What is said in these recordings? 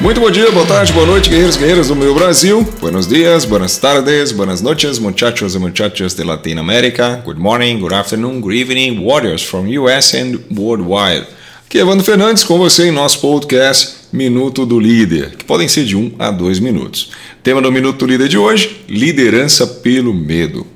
Muito bom dia, boa tarde, boa noite, guerreiros guerreiras do meu Brasil. Buenos dias, buenas tardes, buenas noches, muchachos e muchachas de Latinoamérica. Good morning, good afternoon, good evening, warriors from US and worldwide. Aqui é Evandro Fernandes com você em nosso podcast Minuto do Líder, que podem ser de 1 a 2 minutos. Tema do Minuto do Líder de hoje: liderança pelo medo.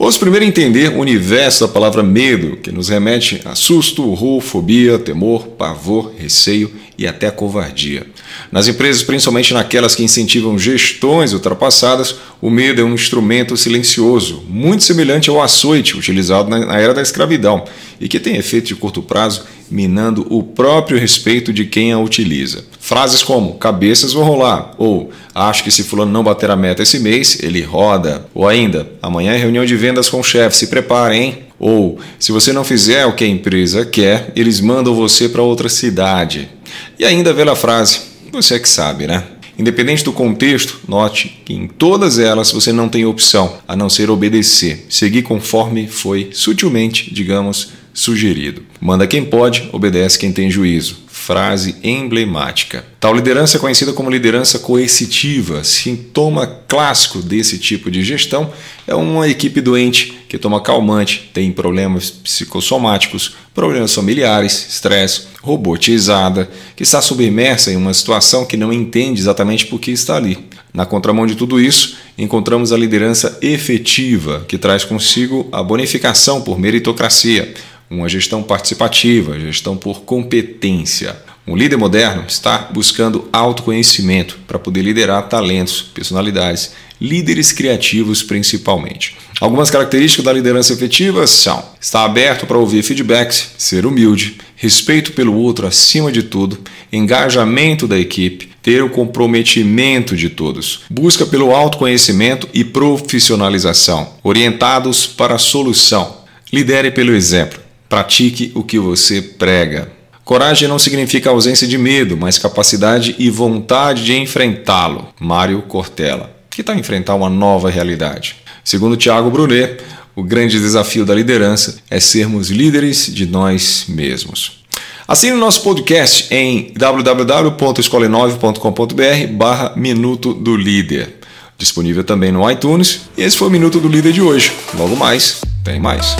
Vamos primeiro entender o universo da palavra medo, que nos remete a susto, horror, fobia, temor, pavor, receio e até covardia. Nas empresas, principalmente naquelas que incentivam gestões ultrapassadas, o medo é um instrumento silencioso, muito semelhante ao açoite utilizado na era da escravidão e que tem efeito de curto prazo, minando o próprio respeito de quem a utiliza. Frases como cabeças vão rolar, ou acho que se fulano não bater a meta esse mês, ele roda, ou ainda amanhã é reunião de vendas com o chefe, se preparem, hein? Ou se você não fizer o que a empresa quer, eles mandam você para outra cidade. E ainda a velha frase: você é que sabe, né? Independente do contexto, note que em todas elas você não tem opção a não ser obedecer, seguir conforme foi sutilmente, digamos, sugerido. Manda quem pode, obedece quem tem juízo. Frase emblemática. Tal liderança é conhecida como liderança coercitiva. Sintoma clássico desse tipo de gestão é uma equipe doente que toma calmante, tem problemas psicossomáticos, problemas familiares, estresse, robotizada, que está submersa em uma situação que não entende exatamente por que está ali. Na contramão de tudo isso, encontramos a liderança efetiva, que traz consigo a bonificação por meritocracia, uma gestão participativa, gestão por competência. Um líder moderno está buscando autoconhecimento para poder liderar talentos, personalidades, líderes criativos principalmente. Algumas características da liderança efetiva são: estar aberto para ouvir feedbacks, ser humilde, respeito pelo outro acima de tudo, engajamento da equipe, ter o comprometimento de todos, busca pelo autoconhecimento e profissionalização, orientados para a solução. Lidere pelo exemplo, pratique o que você prega. Coragem não significa ausência de medo, mas capacidade e vontade de enfrentá-lo. Mário Cortella. Que tal enfrentar uma nova realidade? Segundo Tiago Brunet, o grande desafio da liderança é sermos líderes de nós mesmos. Assine o nosso podcast em www.escola9.com.br barra Minuto do Líder. Disponível também no iTunes. E esse foi o Minuto do Líder de hoje. Logo mais, tem mais.